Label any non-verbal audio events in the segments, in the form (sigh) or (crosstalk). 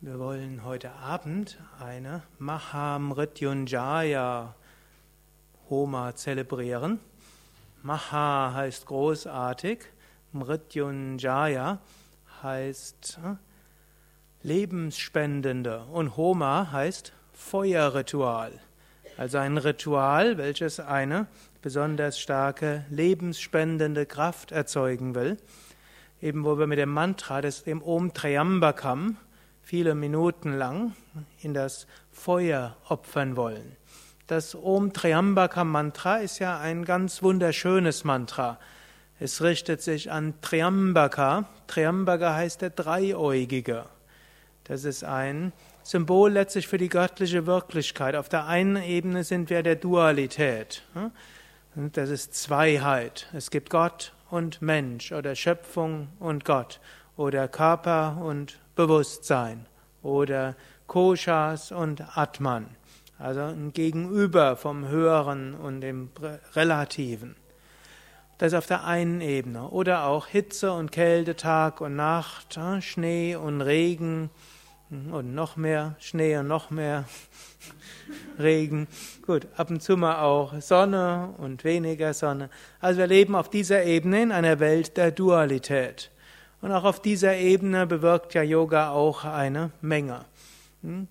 Wir wollen heute Abend eine Mahamrityunjaya Homa zelebrieren. Maha heißt großartig, Mrityunjaya heißt äh, lebensspendende und Homa heißt Feuerritual. Also ein Ritual, welches eine besonders starke lebensspendende Kraft erzeugen will. Eben wo wir mit dem Mantra, des, Om Triambakam, viele Minuten lang in das Feuer opfern wollen. Das Om Triambaka Mantra ist ja ein ganz wunderschönes Mantra. Es richtet sich an Triambaka. Triambaka heißt der Dreieugige. Das ist ein Symbol letztlich für die göttliche Wirklichkeit. Auf der einen Ebene sind wir der Dualität. Das ist Zweiheit. Es gibt Gott und Mensch oder Schöpfung und Gott oder Körper und Bewusstsein oder Koshas und Atman, also ein Gegenüber vom Höheren und dem Relativen. Das auf der einen Ebene. Oder auch Hitze und Kälte, Tag und Nacht, Schnee und Regen und noch mehr Schnee und noch mehr (laughs) Regen. Gut, ab und zu mal auch Sonne und weniger Sonne. Also wir leben auf dieser Ebene in einer Welt der Dualität. Und auch auf dieser Ebene bewirkt ja Yoga auch eine Menge. Hm?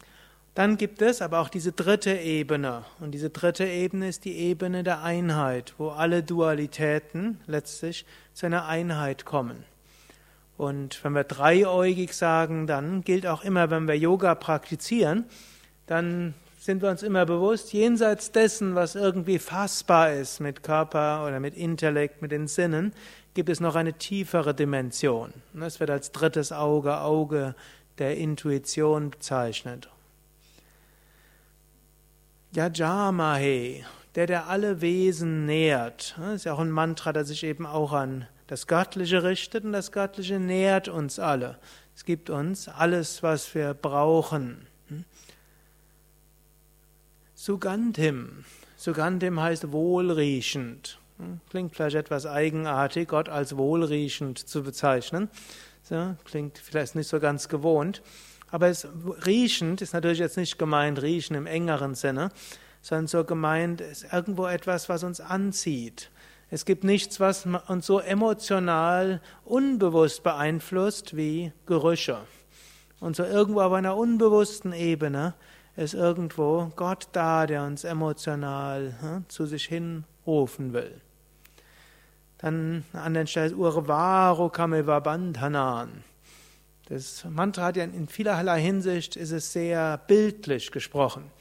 Dann gibt es aber auch diese dritte Ebene. Und diese dritte Ebene ist die Ebene der Einheit, wo alle Dualitäten letztlich zu einer Einheit kommen. Und wenn wir dreieugig sagen, dann gilt auch immer, wenn wir Yoga praktizieren, dann sind wir uns immer bewusst, jenseits dessen, was irgendwie fassbar ist mit Körper oder mit Intellekt, mit den Sinnen, gibt es noch eine tiefere Dimension. Es wird als drittes Auge, Auge der Intuition bezeichnet. Yajamahe, der, der alle Wesen nährt. Das ist ja auch ein Mantra, das sich eben auch an das Göttliche richtet und das Göttliche nährt uns alle. Es gibt uns alles, was wir brauchen. Sugantim. Sugantim heißt wohlriechend. Klingt vielleicht etwas eigenartig, Gott als wohlriechend zu bezeichnen. So, klingt vielleicht nicht so ganz gewohnt. Aber es, riechend ist natürlich jetzt nicht gemeint, riechen im engeren Sinne, sondern so gemeint ist irgendwo etwas, was uns anzieht. Es gibt nichts, was uns so emotional unbewusst beeinflusst wie Gerüche. Und so irgendwo auf einer unbewussten Ebene ist irgendwo Gott da, der uns emotional hm, zu sich hinrufen will. Dann an anderen Stelle Urvaru Kameva Bandhanan. Das Mantra hat ja in vielerlei Hinsicht ist es sehr bildlich gesprochen.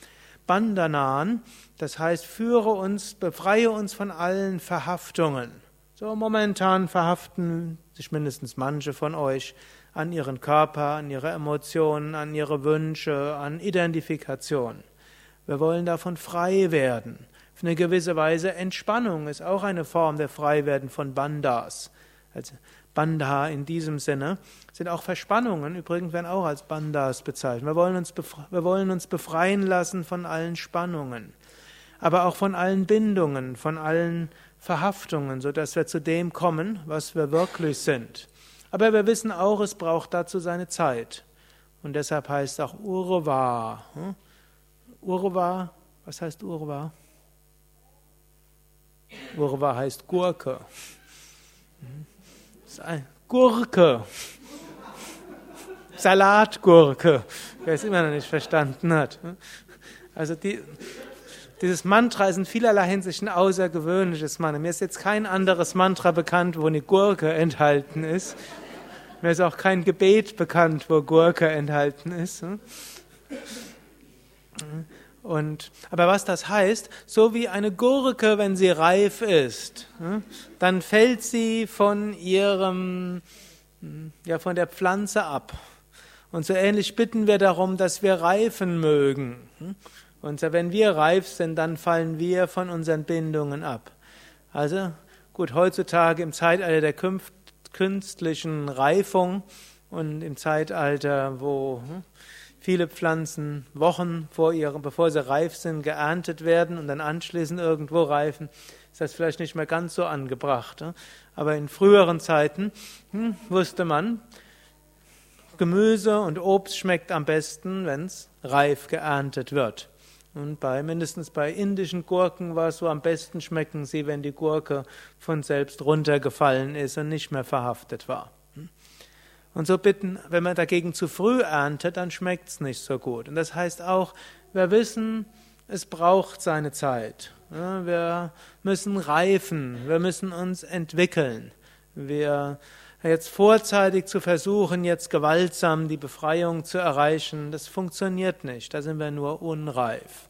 Bandhanan, das heißt, führe uns, befreie uns von allen Verhaftungen. So momentan verhaften sich mindestens manche von euch an ihren Körper, an ihre Emotionen, an ihre Wünsche, an Identifikation. Wir wollen davon frei werden. Auf eine gewisse Weise Entspannung ist auch eine Form der Freiwerden von Bandas. Also Bandha in diesem Sinne sind auch Verspannungen, übrigens werden auch als Bandas bezeichnet. Wir wollen, uns wir wollen uns befreien lassen von allen Spannungen, aber auch von allen Bindungen, von allen Verhaftungen, sodass wir zu dem kommen, was wir wirklich sind. Aber wir wissen auch, es braucht dazu seine Zeit. Und deshalb heißt auch Urva. Hm? Urva, was heißt Urva? Urva heißt Gurke. Gurke. Salatgurke. Wer es immer noch nicht verstanden hat. Also die, dieses Mantra ist in vielerlei Hinsicht ein außergewöhnliches Mantra. Mir ist jetzt kein anderes Mantra bekannt, wo eine Gurke enthalten ist. Mir ist auch kein Gebet bekannt, wo Gurke enthalten ist. Und, aber was das heißt, so wie eine Gurke, wenn sie reif ist, hm, dann fällt sie von ihrem, hm, ja, von der Pflanze ab. Und so ähnlich bitten wir darum, dass wir reifen mögen. Hm. Und wenn wir reif sind, dann fallen wir von unseren Bindungen ab. Also, gut, heutzutage im Zeitalter der künstlichen Reifung und im Zeitalter, wo viele Pflanzen Wochen vor ihrem, bevor sie reif sind, geerntet werden und dann anschließend irgendwo reifen, ist das vielleicht nicht mehr ganz so angebracht. Aber in früheren Zeiten hm, wusste man, Gemüse und Obst schmeckt am besten, wenn es reif geerntet wird. Und bei mindestens bei indischen Gurken war es so, am besten schmecken sie, wenn die Gurke von selbst runtergefallen ist und nicht mehr verhaftet war. Und so bitten, wenn man dagegen zu früh erntet, dann schmeckt es nicht so gut. Und das heißt auch, wir wissen, es braucht seine Zeit. Wir müssen reifen, wir müssen uns entwickeln. Wir jetzt vorzeitig zu versuchen, jetzt gewaltsam die Befreiung zu erreichen, das funktioniert nicht, da sind wir nur unreif.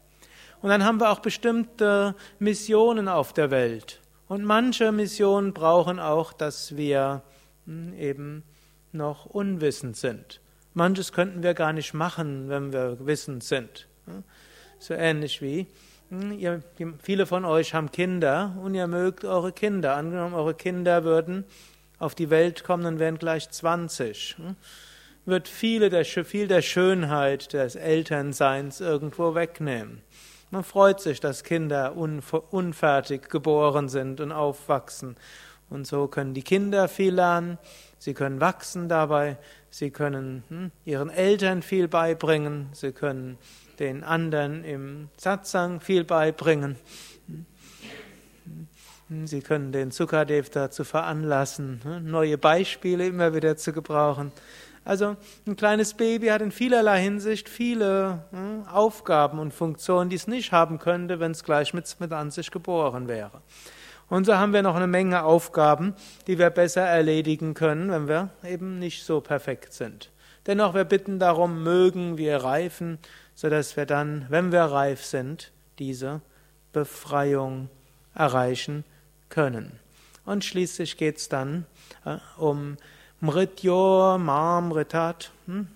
Und dann haben wir auch bestimmte Missionen auf der Welt. Und manche Missionen brauchen auch, dass wir hm, eben noch unwissend sind. Manches könnten wir gar nicht machen, wenn wir wissend sind. So ähnlich wie hm, ihr, viele von euch haben Kinder und ihr mögt eure Kinder. Angenommen, eure Kinder würden auf die Welt kommen und wären gleich 20. Hm, wird viele der, viel der Schönheit des Elternseins irgendwo wegnehmen. Man freut sich, dass Kinder unfertig geboren sind und aufwachsen. Und so können die Kinder viel lernen, sie können wachsen dabei, sie können hm, ihren Eltern viel beibringen, sie können den anderen im Satsang viel beibringen. Sie können den Sukadev dazu veranlassen, neue Beispiele immer wieder zu gebrauchen. Also ein kleines Baby hat in vielerlei Hinsicht viele Aufgaben und Funktionen, die es nicht haben könnte, wenn es gleich mit, mit an sich geboren wäre. Und so haben wir noch eine Menge Aufgaben, die wir besser erledigen können, wenn wir eben nicht so perfekt sind. Dennoch, wir bitten darum, mögen wir reifen, sodass wir dann, wenn wir reif sind, diese Befreiung erreichen können. Und schließlich geht es dann äh, um Mrityo Mamritat. Hm?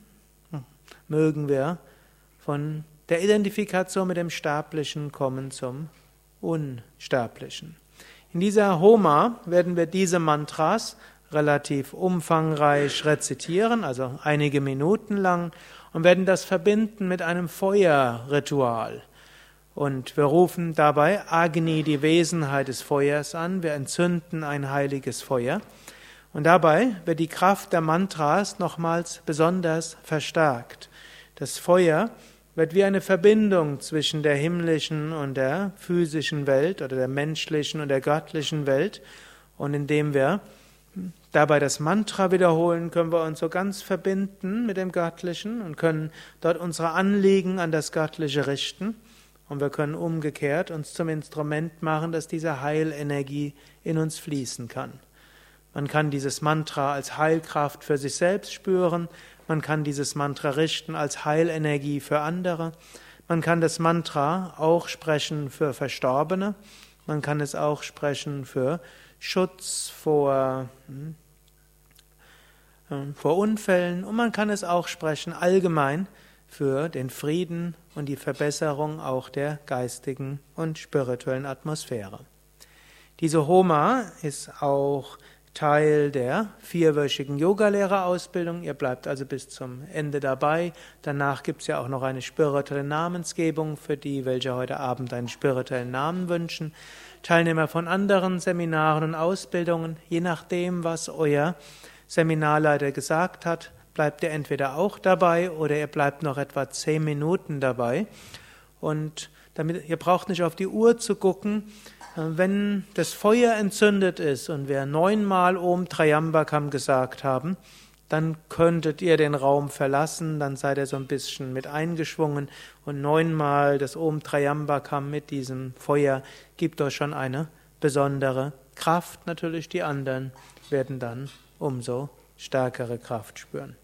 Mögen wir von der Identifikation mit dem Sterblichen kommen zum Unsterblichen. In dieser Homa werden wir diese Mantras relativ umfangreich rezitieren, also einige Minuten lang, und werden das verbinden mit einem Feuerritual. Und wir rufen dabei Agni, die Wesenheit des Feuers, an. Wir entzünden ein heiliges Feuer. Und dabei wird die Kraft der Mantras nochmals besonders verstärkt. Das Feuer wird wie eine Verbindung zwischen der himmlischen und der physischen Welt oder der menschlichen und der göttlichen Welt. Und indem wir dabei das Mantra wiederholen, können wir uns so ganz verbinden mit dem Göttlichen und können dort unsere Anliegen an das Göttliche richten. Und wir können umgekehrt uns zum Instrument machen, dass diese Heilenergie in uns fließen kann. Man kann dieses Mantra als Heilkraft für sich selbst spüren, man kann dieses Mantra richten als Heilenergie für andere, man kann das Mantra auch sprechen für Verstorbene, man kann es auch sprechen für Schutz vor, hm, äh, vor Unfällen. Und man kann es auch sprechen allgemein für den Frieden und die Verbesserung auch der geistigen und spirituellen Atmosphäre. Diese Homa ist auch Teil der vierwöchigen Yogalehrerausbildung. Ihr bleibt also bis zum Ende dabei. Danach gibt es ja auch noch eine spirituelle Namensgebung für die, welche heute Abend einen spirituellen Namen wünschen. Teilnehmer von anderen Seminaren und Ausbildungen, je nachdem, was euer Seminarleiter gesagt hat, bleibt ihr entweder auch dabei oder ihr bleibt noch etwa zehn Minuten dabei. Und damit, ihr braucht nicht auf die Uhr zu gucken, wenn das Feuer entzündet ist und wir neunmal Om Trayambakam gesagt haben, dann könntet ihr den Raum verlassen, dann seid ihr so ein bisschen mit eingeschwungen und neunmal das Om Trayambakam mit diesem Feuer gibt euch schon eine besondere Kraft. Natürlich die anderen werden dann umso stärkere Kraft spüren.